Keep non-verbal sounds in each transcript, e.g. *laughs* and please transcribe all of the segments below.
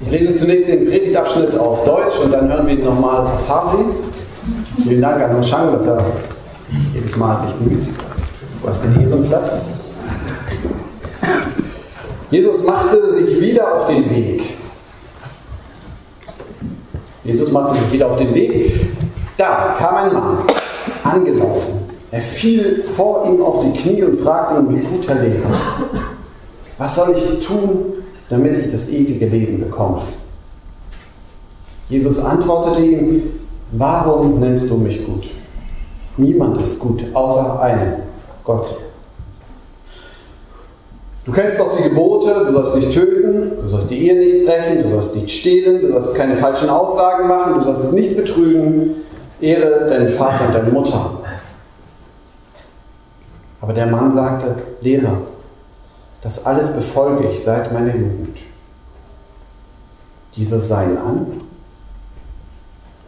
Ich lese zunächst den Predigtabschnitt auf Deutsch und dann hören wir ihn nochmal auf Farsi. Vielen Dank an Shang, dass er jedes Mal sich bemüht. Du hast den Ehrenplatz. Jesus machte sich wieder auf den Weg. Jesus machte sich wieder auf den Weg. Da kam ein Mann, angelaufen. Er fiel vor ihm auf die Knie und fragte ihn mit guter Lehre, was soll ich tun, damit ich das ewige Leben bekomme? Jesus antwortete ihm, warum nennst du mich gut? Niemand ist gut, außer einem, Gott. Du kennst doch die Gebote, du sollst nicht töten, du sollst die Ehe nicht brechen, du sollst nicht stehlen, du sollst keine falschen Aussagen machen, du sollst nicht betrügen, ehre deinen Vater und deine Mutter. Aber der Mann sagte, Lehrer, das alles befolge ich seit meiner Jugend. Jesus sah ihn an,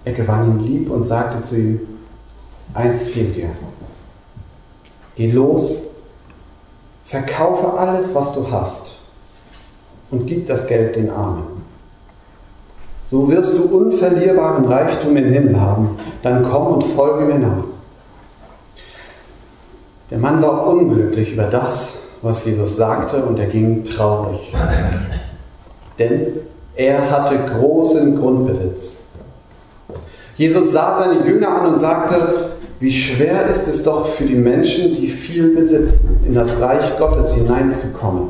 er gewann ihn lieb und sagte zu ihm, eins fehlt dir. Geh los, verkaufe alles, was du hast und gib das Geld den Armen. So wirst du unverlierbaren Reichtum im Himmel haben. Dann komm und folge mir nach. Der Mann war unglücklich über das, was Jesus sagte, und er ging traurig. Denn er hatte großen Grundbesitz. Jesus sah seine Jünger an und sagte, wie schwer ist es doch für die Menschen, die viel besitzen, in das Reich Gottes hineinzukommen.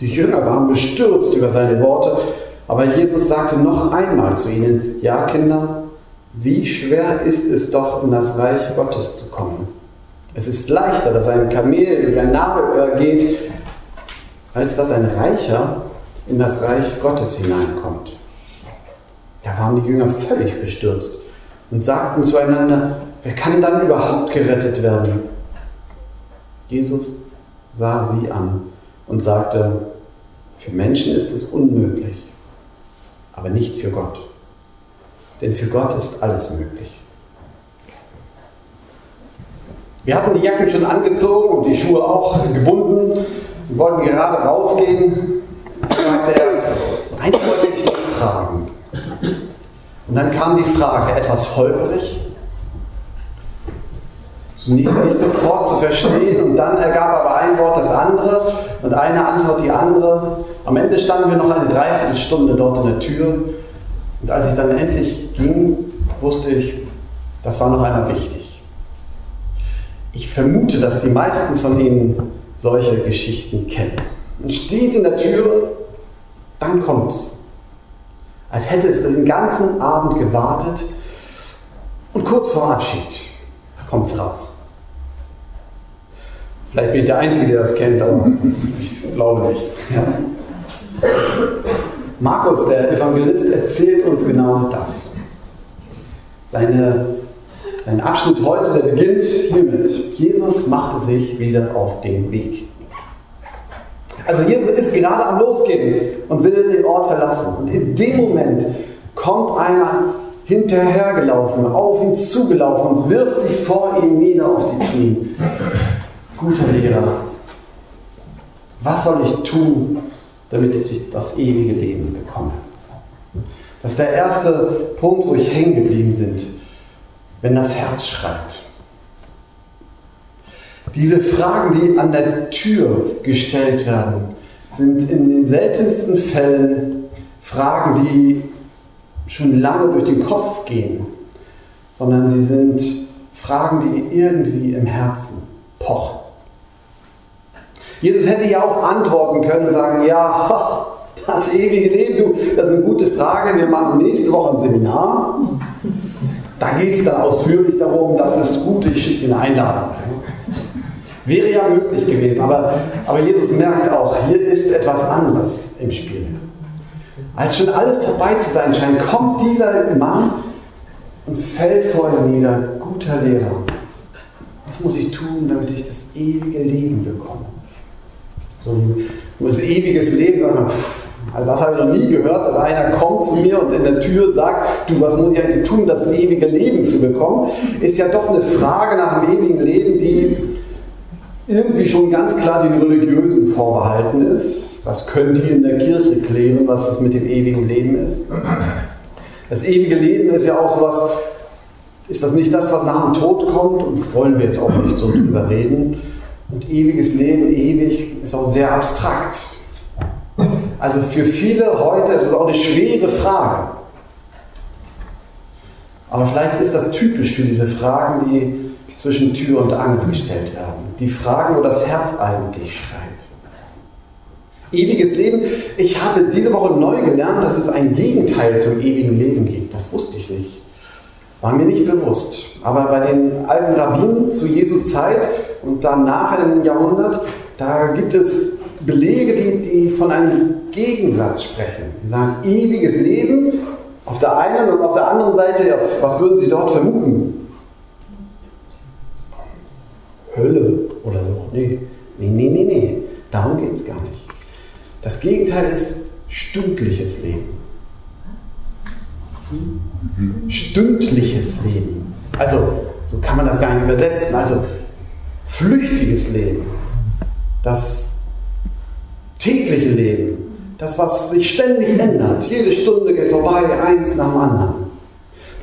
Die Jünger waren bestürzt über seine Worte, aber Jesus sagte noch einmal zu ihnen, ja Kinder, wie schwer ist es doch, in das Reich Gottes zu kommen. Es ist leichter, dass ein Kamel durch ein Nadelöhr geht, als dass ein Reicher in das Reich Gottes hineinkommt. Da waren die Jünger völlig bestürzt und sagten zueinander, wer kann dann überhaupt gerettet werden? Jesus sah sie an und sagte, für Menschen ist es unmöglich, aber nicht für Gott. Denn für Gott ist alles möglich. Wir hatten die Jacken schon angezogen und die Schuhe auch gebunden und wollten gerade rausgehen. Sagte er, eins wollte ich noch fragen. Und dann kam die Frage, etwas holperig, zunächst nicht sofort zu verstehen und dann ergab aber ein Wort das andere und eine Antwort die andere. Am Ende standen wir noch eine Dreiviertelstunde dort in der Tür und als ich dann endlich ging, wusste ich, das war noch einmal wichtig. Ich vermute, dass die meisten von Ihnen solche Geschichten kennen. Man steht in der Tür, dann kommt's als hätte es den ganzen Abend gewartet und kurz vor Abschied kommt es raus. Vielleicht bin ich der Einzige, der das kennt, aber ich glaube nicht. Ja. Markus, der Evangelist, erzählt uns genau das. Seine, sein Abschnitt heute, der beginnt hiermit. Sich wieder auf den Weg. Also Jesus ist gerade am Losgehen und will den Ort verlassen. Und in dem Moment kommt einer hinterhergelaufen, auf ihn zugelaufen und wirft sich vor ihm nieder auf die Knie. Guter Lehrer, was soll ich tun, damit ich das ewige Leben bekomme? Das ist der erste Punkt, wo ich hängen geblieben bin, wenn das Herz schreit. Diese Fragen, die an der Tür gestellt werden, sind in den seltensten Fällen Fragen, die schon lange durch den Kopf gehen, sondern sie sind Fragen, die irgendwie im Herzen pochen. Jesus hätte ja auch antworten können und sagen, ja, das ewige Leben, du, das ist eine gute Frage, wir machen nächste Woche ein Seminar. Da geht es dann ausführlich darum, das ist gut, ich schicke dir eine Einladung. Wäre ja möglich gewesen, aber, aber Jesus merkt auch, hier ist etwas anderes im Spiel. Als schon alles vorbei zu sein scheint, kommt dieser Mann und fällt vor ihm nieder, guter Lehrer. Was muss ich tun, damit ich das ewige Leben bekomme? So ein das ewiges Leben, man, pff, also das habe ich noch nie gehört, dass einer kommt zu mir und in der Tür sagt, du, was muss ich eigentlich tun, das ewige Leben zu bekommen? Ist ja doch eine Frage nach dem ewigen Leben, die irgendwie schon ganz klar den Religiösen vorbehalten ist. Das können die in der Kirche klären, was das mit dem ewigen Leben ist. Das ewige Leben ist ja auch sowas, ist das nicht das, was nach dem Tod kommt? Und wollen wir jetzt auch nicht so drüber reden. Und ewiges Leben, ewig, ist auch sehr abstrakt. Also für viele heute ist es auch eine schwere Frage. Aber vielleicht ist das typisch für diese Fragen, die zwischen Tür und Angel gestellt werden. Die Fragen, wo das Herz eigentlich schreit. Ewiges Leben. Ich habe diese Woche neu gelernt, dass es ein Gegenteil zum ewigen Leben gibt. Das wusste ich nicht. War mir nicht bewusst. Aber bei den alten Rabbinen zu Jesu Zeit und danach im Jahrhundert, da gibt es Belege, die, die von einem Gegensatz sprechen. Die sagen, ewiges Leben auf der einen und auf der anderen Seite, was würden Sie dort vermuten? Hölle oder so. Nee, nee, nee, nee, nee. Darum geht es gar nicht. Das Gegenteil ist stündliches Leben. Stündliches Leben. Also, so kann man das gar nicht übersetzen. Also, flüchtiges Leben. Das tägliche Leben. Das, was sich ständig ändert. Jede Stunde geht vorbei, eins nach dem anderen.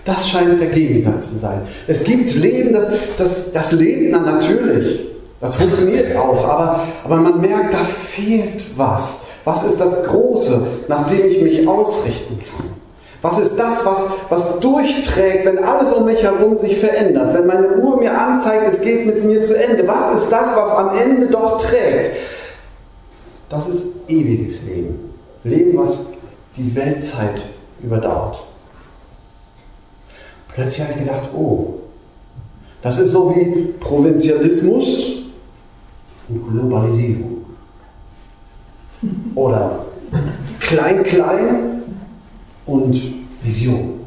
Das scheint der Gegensatz zu sein. Es gibt Leben, das, das, das Leben dann natürlich. Das funktioniert auch, aber, aber man merkt, da fehlt was. Was ist das Große, nach dem ich mich ausrichten kann? Was ist das, was, was durchträgt, wenn alles um mich herum sich verändert? Wenn meine Uhr mir anzeigt, es geht mit mir zu Ende. Was ist das, was am Ende doch trägt? Das ist ewiges Leben. Leben, was die Weltzeit überdauert. Plötzlich habe ich gedacht, oh, das ist so wie Provinzialismus und Globalisierung. *laughs* Oder Klein-Klein und Vision.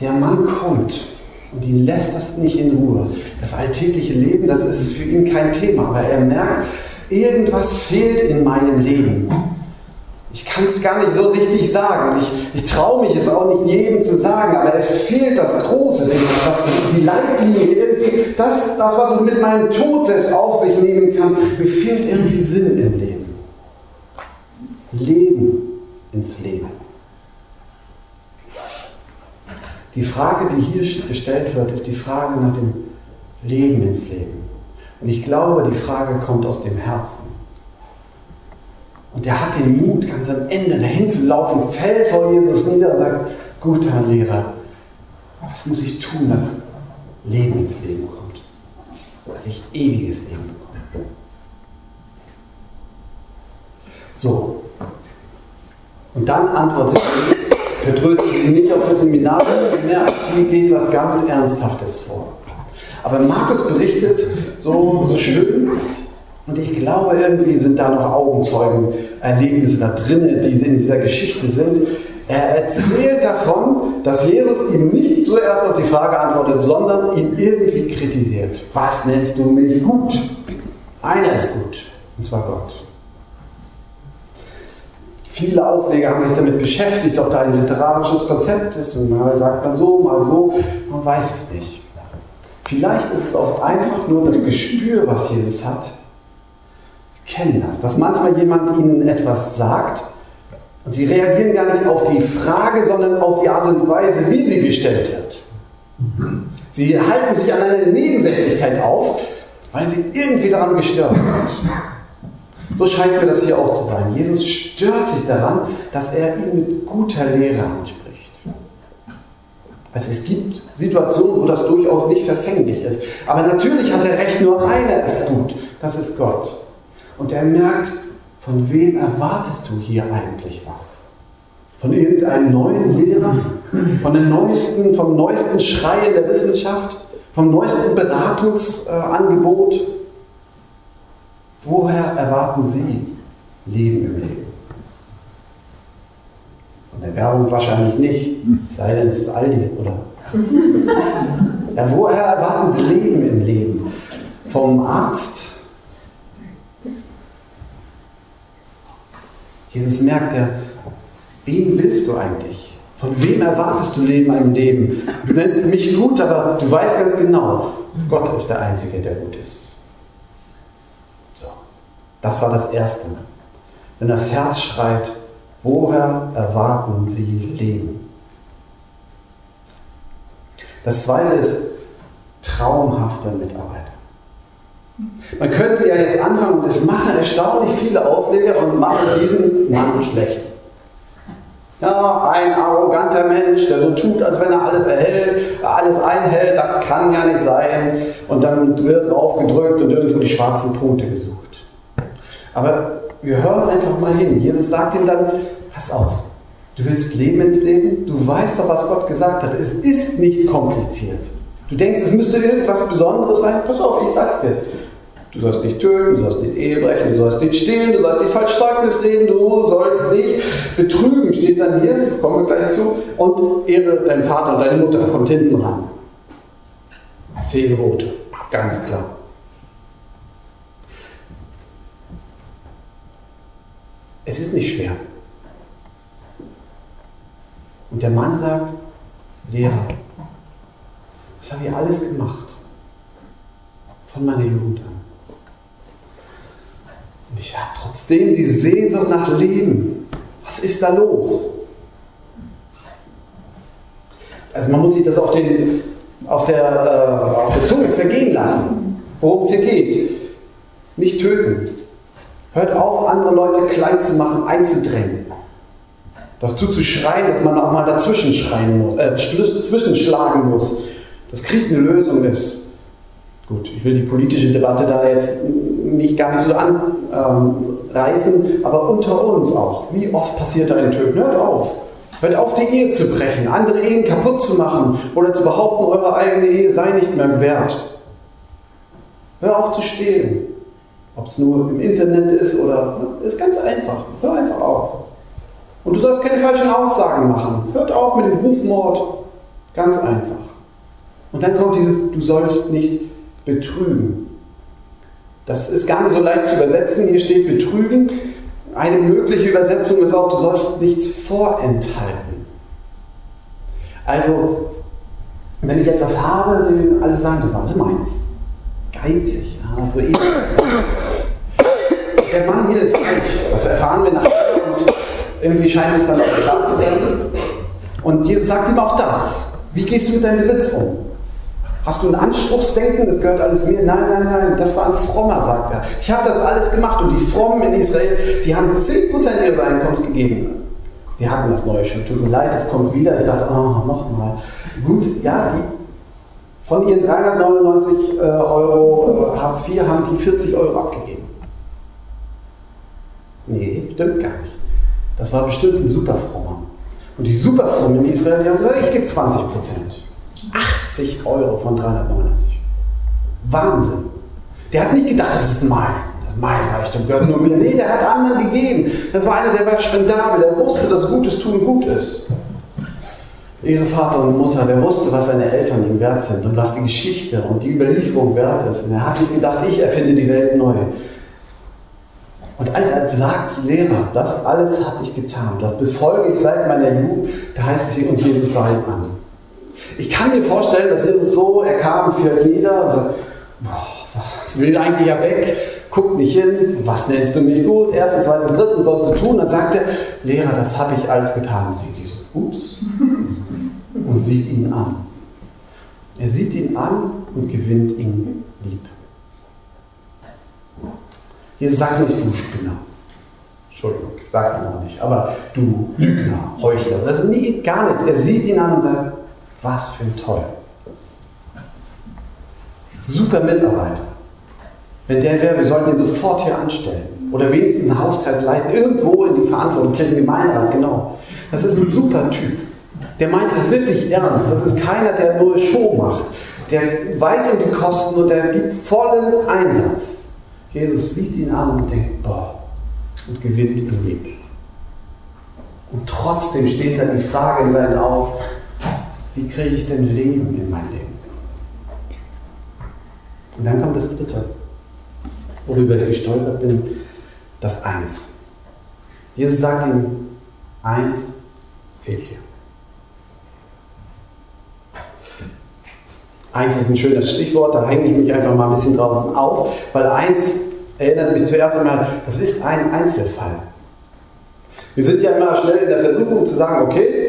Der Mann kommt und ihn lässt das nicht in Ruhe. Das alltägliche Leben, das ist für ihn kein Thema, aber er merkt, irgendwas fehlt in meinem Leben. Ich kann es gar nicht so richtig sagen. Ich, ich traue mich es auch nicht jedem zu sagen, aber es fehlt das Große, das, die Leitlinie, irgendwie, das, das, was es mit meinem Tod selbst auf sich nehmen kann. Mir fehlt irgendwie Sinn im Leben. Leben ins Leben. Die Frage, die hier gestellt wird, ist die Frage nach dem Leben ins Leben. Und ich glaube, die Frage kommt aus dem Herzen. Und der hat den Mut, ganz am Ende dahin zu laufen, fällt vor Jesus nieder und sagt, guter Lehrer, was muss ich tun, dass Leben ins Leben kommt? Dass ich ewiges Leben bekomme. So. Und dann antwortet Jesus, vertröstet ihn nicht auf das Seminar, merkt, hier geht was ganz Ernsthaftes vor. Aber Markus berichtet so, so schön, und ich glaube, irgendwie sind da noch Augenzeugen-Erlebnisse da drin, die in dieser Geschichte sind. Er erzählt davon, dass Jesus ihm nicht zuerst auf die Frage antwortet, sondern ihn irgendwie kritisiert. Was nennst du mich gut? Einer ist gut, und zwar Gott. Viele Ausleger haben sich damit beschäftigt, ob da ein literarisches Konzept ist. Und mal sagt man so, mal so. Man weiß es nicht. Vielleicht ist es auch einfach nur das Gespür, was Jesus hat, kennen das, dass manchmal jemand ihnen etwas sagt und sie reagieren gar nicht auf die Frage, sondern auf die Art und Weise, wie sie gestellt wird. Sie halten sich an einer Nebensächlichkeit auf, weil sie irgendwie daran gestört sind. So scheint mir das hier auch zu sein. Jesus stört sich daran, dass er ihn mit guter Lehre anspricht. Also es gibt Situationen, wo das durchaus nicht verfänglich ist. Aber natürlich hat er recht, nur einer ist gut. Das ist Gott. Und er merkt, von wem erwartest du hier eigentlich was? Von irgendeinem neuen Lehrer? Von den neuesten, vom neuesten Schrei in der Wissenschaft? Vom neuesten Beratungsangebot? Woher erwarten Sie Leben im Leben? Von der Werbung wahrscheinlich nicht, sei denn es ist Aldi, oder? Ja, woher erwarten Sie Leben im Leben? Vom Arzt? Jesus merkt er, wen willst du eigentlich? Von wem erwartest du Leben im Leben? Du nennst mich gut, aber du weißt ganz genau, Gott ist der Einzige, der gut ist. So. Das war das Erste. Wenn das Herz schreit, woher erwarten Sie Leben? Das Zweite ist traumhafte Mitarbeiter. Man könnte ja jetzt anfangen, und es machen erstaunlich viele Ausleger und machen diesen Mann schlecht. Ja, ein arroganter Mensch, der so tut, als wenn er alles erhält, alles einhält, das kann gar nicht sein. Und dann wird draufgedrückt und irgendwo die schwarzen Punkte gesucht. Aber wir hören einfach mal hin. Jesus sagt ihm dann, pass auf, du willst Leben ins Leben, du weißt doch, was Gott gesagt hat. Es ist nicht kompliziert. Du denkst, es müsste irgendwas Besonderes sein. Pass auf, ich sag's dir. Du sollst nicht töten, du sollst nicht Ehe brechen, du sollst nicht stehlen, du sollst nicht falsch Zeugnis reden, du sollst nicht betrügen, steht dann hier, kommen wir gleich zu, und ehre deinen Vater und deine Mutter, kommt hinten ran. Zehn Gebote, ganz klar. Es ist nicht schwer. Und der Mann sagt, Lehrer, das habe ich alles gemacht. Von meiner Jugend an. Und ich habe trotzdem die Sehnsucht nach Leben. Was ist da los? Also man muss sich das auf, den, auf, der, äh, auf der Zunge zergehen lassen, worum es hier geht. Nicht töten. Hört auf, andere Leute klein zu machen, einzudrängen. Dazu zu schreien, dass man auch mal dazwischen schreien äh, zwischenschlagen muss. Dass Krieg eine Lösung ist. Gut, ich will die politische Debatte da jetzt nicht gar nicht so anreißen, ähm, aber unter uns auch. Wie oft passiert da in Töten? Hört auf. Hört auf, die Ehe zu brechen, andere Ehen kaputt zu machen oder zu behaupten, eure eigene Ehe sei nicht mehr wert. Hör auf zu stehlen. Ob es nur im Internet ist oder. Ist ganz einfach. Hör einfach auf. Und du sollst keine falschen Aussagen machen. Hört auf mit dem Rufmord. Ganz einfach. Und dann kommt dieses, du sollst nicht betrügen. Das ist gar nicht so leicht zu übersetzen. Hier steht betrügen. Eine mögliche Übersetzung ist auch, du sollst nichts vorenthalten. Also, wenn ich etwas habe, dann alle sagen, das ist alles meins. Geizig. Ja, so Der Mann hier ist reich. Das erfahren wir nachher. Und irgendwie scheint es dann auch klar zu werden. Und Jesus sagt ihm auch das. Wie gehst du mit deinem Besitz um? Hast du ein Anspruchsdenken? Das gehört alles mir? Nein, nein, nein, das war ein Frommer, sagt er. Ich habe das alles gemacht und die Frommen in Israel, die haben 10% ihres Einkommens gegeben. Wir hatten das neue schon. Tut mir leid, das kommt wieder. Ich dachte, oh, nochmal. Gut, ja, die von ihren 399 äh, Euro äh, Hartz IV haben die 40 Euro abgegeben. Nee, stimmt gar nicht. Das war bestimmt ein Superfrommer. Und die Superfrommen in Israel, die haben gesagt, ich gebe 20 Prozent. 80 Euro von 399. Wahnsinn. Der hat nicht gedacht, das ist mein, das ist mein Reichtum, gehört nur mir. Nee, der hat anderen gegeben. Das war einer, der war spendabel, der wusste, dass Gutes tun gut ist. Ihre Vater und Mutter, der wusste, was seine Eltern ihm wert sind und was die Geschichte und die Überlieferung wert ist. Und er hat nicht gedacht, ich erfinde die Welt neu. Und als er sagt, Lehrer, das alles habe ich getan, das befolge ich seit meiner Jugend, da heißt es hier, und Jesus sah ihn an. Ich kann mir vorstellen, dass Jesus so, er kam für jeder und sagt, boah, will eigentlich ja weg, guckt nicht hin, was nennst du mich gut, erstens, zweitens, drittens sollst du tun. Dann sagt er, Lehrer, das habe ich alles getan. Und die so, ups, *laughs* und sieht ihn an. Er sieht ihn an und gewinnt ihn lieb. Jesus sagt nicht, du Spinner. Entschuldigung, sagt er noch nicht, aber du Lügner, Heuchler. Das ist nie, gar nichts. Er sieht ihn an und sagt, was für ein Toll. Super Mitarbeiter. Wenn der wäre, wir sollten ihn sofort hier anstellen. Oder wenigstens einen Hauskreis leiten, irgendwo in die Verantwortung, Gemeinderat, genau. Das ist ein super Typ. Der meint es wirklich ernst. Das ist keiner, der nur Show macht. Der weiß um die Kosten und der gibt vollen Einsatz. Jesus sieht ihn an und denkt, boah, und gewinnt ihn lieb. Und trotzdem steht da die Frage in seinen Augen, wie kriege ich denn Leben in mein Leben? Und dann kommt das Dritte, worüber ich gestolpert bin, das Eins. Jesus sagt ihm, eins fehlt dir. Eins ist ein schönes Stichwort, da hänge ich mich einfach mal ein bisschen drauf auf, weil eins erinnert mich zuerst einmal, das ist ein Einzelfall. Wir sind ja immer schnell in der Versuchung zu sagen, okay,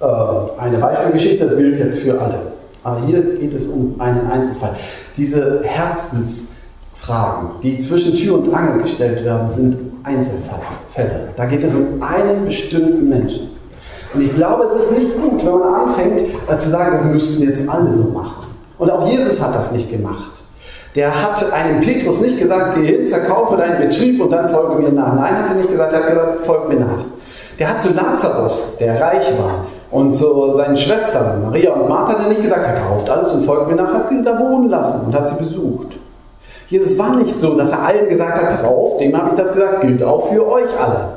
eine Beispielgeschichte, das gilt jetzt für alle. Aber hier geht es um einen Einzelfall. Diese Herzensfragen, die zwischen Tür und Angel gestellt werden, sind Einzelfälle. Da geht es um einen bestimmten Menschen. Und ich glaube, es ist nicht gut, wenn man anfängt äh, zu sagen, das müssten jetzt alle so machen. Und auch Jesus hat das nicht gemacht. Der hat einem Petrus nicht gesagt, geh hin, verkaufe deinen Betrieb und dann folge mir nach. Nein, hat er nicht gesagt, er hat gesagt, folge mir nach. Der hat zu Lazarus, der reich war, und zu seinen Schwestern, Maria und Martha, hat er nicht gesagt, verkauft alles und folgt mir nach, hat sie da wohnen lassen und hat sie besucht. Jesus war nicht so, dass er allen gesagt hat, pass auf, dem habe ich das gesagt, gilt auch für euch alle.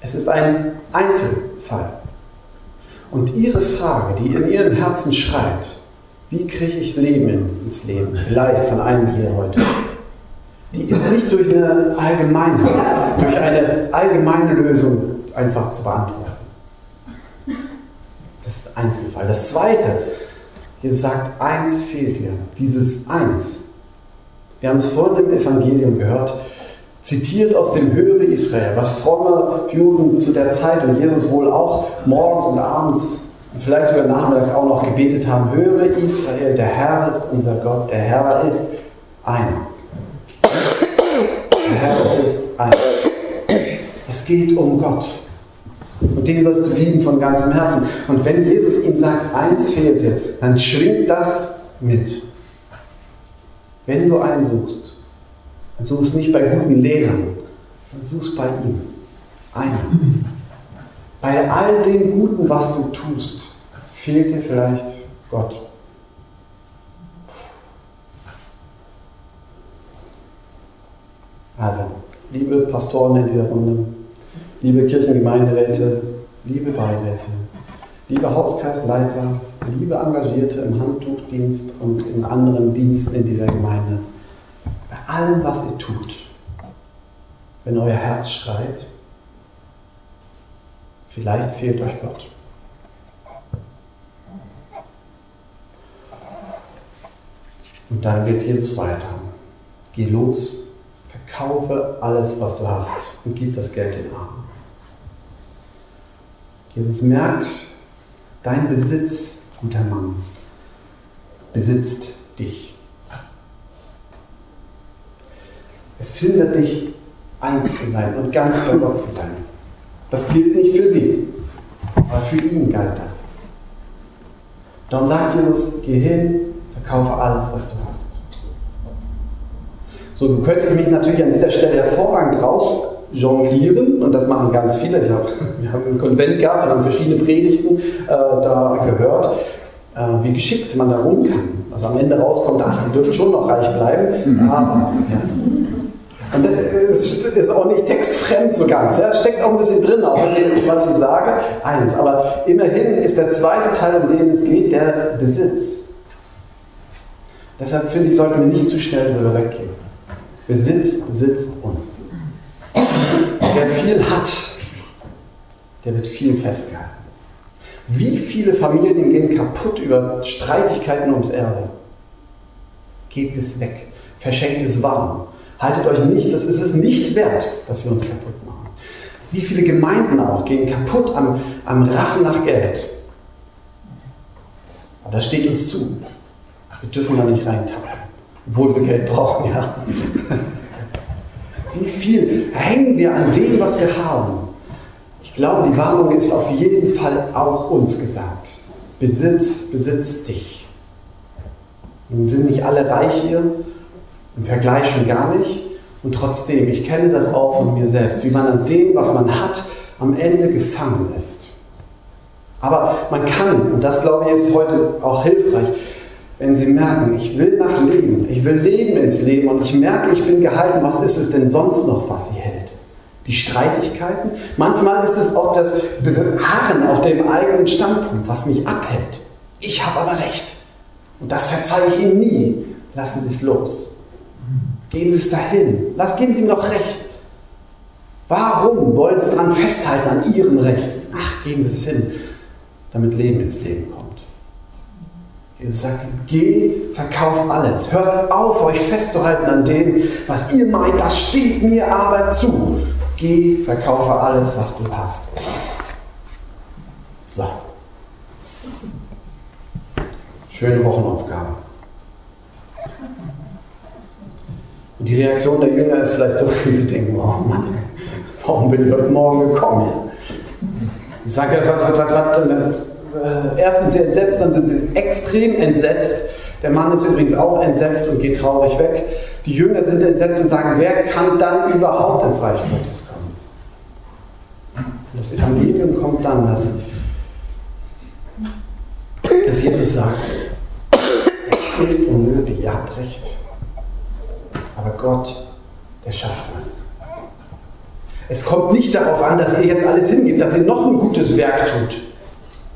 Es ist ein Einzelfall. Und ihre Frage, die in ihrem Herzen schreit, wie kriege ich Leben ins Leben? Vielleicht von einem hier heute. Die ist nicht durch eine Allgemeinheit, durch eine allgemeine Lösung einfach zu beantworten. Das ist Einzelfall. Das Zweite, hier sagt, eins fehlt dir. Dieses Eins. Wir haben es vorhin im Evangelium gehört, zitiert aus dem Höhere Israel, was fromme Juden zu der Zeit und Jesus wohl auch morgens und abends und vielleicht sogar nachmittags auch noch gebetet haben, höre Israel, der Herr ist unser Gott, der Herr ist einer. Der Herr ist einer. Es geht um Gott. Und den sollst du lieben von ganzem Herzen. Und wenn Jesus ihm sagt, eins fehlt dir, dann schwingt das mit. Wenn du einen suchst, dann suchst nicht bei guten Lehrern, dann suchst bei ihm. Einen. Bei all dem Guten, was du tust, fehlt dir vielleicht Gott. Also, liebe Pastoren in dieser Runde, liebe Kirchengemeinderäte, liebe Beiräte, liebe Hauskreisleiter, liebe Engagierte im Handtuchdienst und in anderen Diensten in dieser Gemeinde, bei allem, was ihr tut, wenn euer Herz schreit, vielleicht fehlt euch Gott. Und dann geht Jesus weiter. Geh los, verkaufe alles, was du hast und gib das Geld den Armen. Jesus merkt, dein Besitz, guter Mann, besitzt dich. Es hindert dich, eins zu sein und ganz bei Gott zu sein. Das gilt nicht für sie, aber für ihn galt das. Darum sagt Jesus, geh hin, verkaufe alles, was du hast. So, du könntest mich natürlich an dieser Stelle hervorragend raus jonglieren und das machen ganz viele. Wir haben einen Konvent gehabt und haben verschiedene Predigten äh, da gehört, äh, wie geschickt man da rum kann. Also am Ende rauskommt, ach, wir dürfen schon noch reich bleiben, mhm. aber ja, und es ist auch nicht textfremd so ganz. Ja. Steckt auch ein bisschen drin, auch in dem, was ich sage. Eins. Aber immerhin ist der zweite Teil, um den es geht, der Besitz. Deshalb finde ich, sollten wir nicht zu schnell darüber weggehen. Besitz besitzt uns. Wer viel hat, der wird viel festgehalten. Wie viele Familien gehen kaputt über Streitigkeiten ums Erbe? Gebt es weg, verschenkt es warm, Haltet euch nicht, das ist es nicht wert, dass wir uns kaputt machen. Wie viele Gemeinden auch gehen kaputt am, am Raffen nach Geld. Aber das steht uns zu. Wir dürfen da nicht reintappen, obwohl wir Geld brauchen, ja. Wie viel hängen wir an dem, was wir haben? Ich glaube, die Warnung ist auf jeden Fall auch uns gesagt. Besitz, besitz dich. Nun sind nicht alle reich hier, im Vergleich schon gar nicht. Und trotzdem, ich kenne das auch von mir selbst, wie man an dem, was man hat, am Ende gefangen ist. Aber man kann, und das glaube ich ist heute auch hilfreich, wenn Sie merken, ich will nach Leben, ich will Leben ins Leben und ich merke, ich bin gehalten, was ist es denn sonst noch, was Sie hält? Die Streitigkeiten? Manchmal ist es auch das Beharren auf dem eigenen Standpunkt, was mich abhält. Ich habe aber recht. Und das verzeihe ich Ihnen nie. Lassen Sie es los. Gehen Sie es dahin. Lass, geben Sie ihm doch recht. Warum wollen Sie daran festhalten, an Ihrem Recht? Ach, geben Sie es hin, damit Leben ins Leben kommt. Jesus sagt, geh, verkauf alles. Hört auf, euch festzuhalten an dem, was ihr meint, das steht mir aber zu. Geh, verkaufe alles, was du hast. So. Schöne Wochenaufgabe. Und die Reaktion der Jünger ist vielleicht so, *laughs* wie sie denken, oh Mann, warum bin ich heute Morgen gekommen? Ich sage, was, was, was, was, äh, sind sie entsetzt, dann sind sie extrem entsetzt. Der Mann ist übrigens auch entsetzt und geht traurig weg. Die Jünger sind entsetzt und sagen, wer kann dann überhaupt ins Reich Gottes kommen? Das Evangelium kommt dann, dass, dass Jesus sagt, es ist unnötig, ihr habt recht. Aber Gott, der schafft es. Es kommt nicht darauf an, dass ihr jetzt alles hingebt, dass ihr noch ein gutes Werk tut.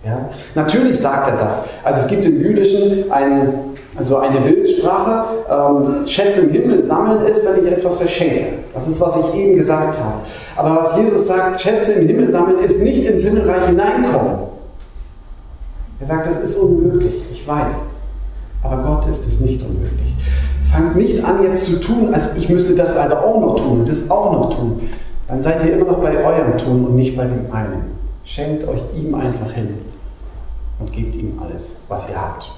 Ja? Natürlich sagt er das. Also es gibt im Jüdischen ein, also eine Bildsprache, ähm, Schätze im Himmel sammeln ist, wenn ich etwas verschenke. Das ist, was ich eben gesagt habe. Aber was Jesus sagt, Schätze im Himmel sammeln, ist nicht ins Himmelreich hineinkommen. Er sagt, das ist unmöglich, ich weiß. Aber Gott ist es nicht unmöglich. Fangt nicht an jetzt zu tun, als ich müsste das also auch noch tun und das auch noch tun. Dann seid ihr immer noch bei eurem Tun und nicht bei dem einen. Schenkt euch ihm einfach hin und gebt ihm alles, was ihr habt.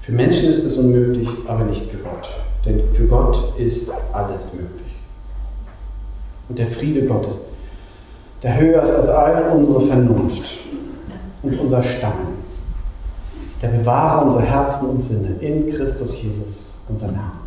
Für Menschen ist es unmöglich, aber nicht für Gott. Denn für Gott ist alles möglich. Und der Friede Gottes, der höher ist als all unsere Vernunft und unser Stammen, der bewahre unsere Herzen und Sinne in Christus Jesus, unserem Herrn.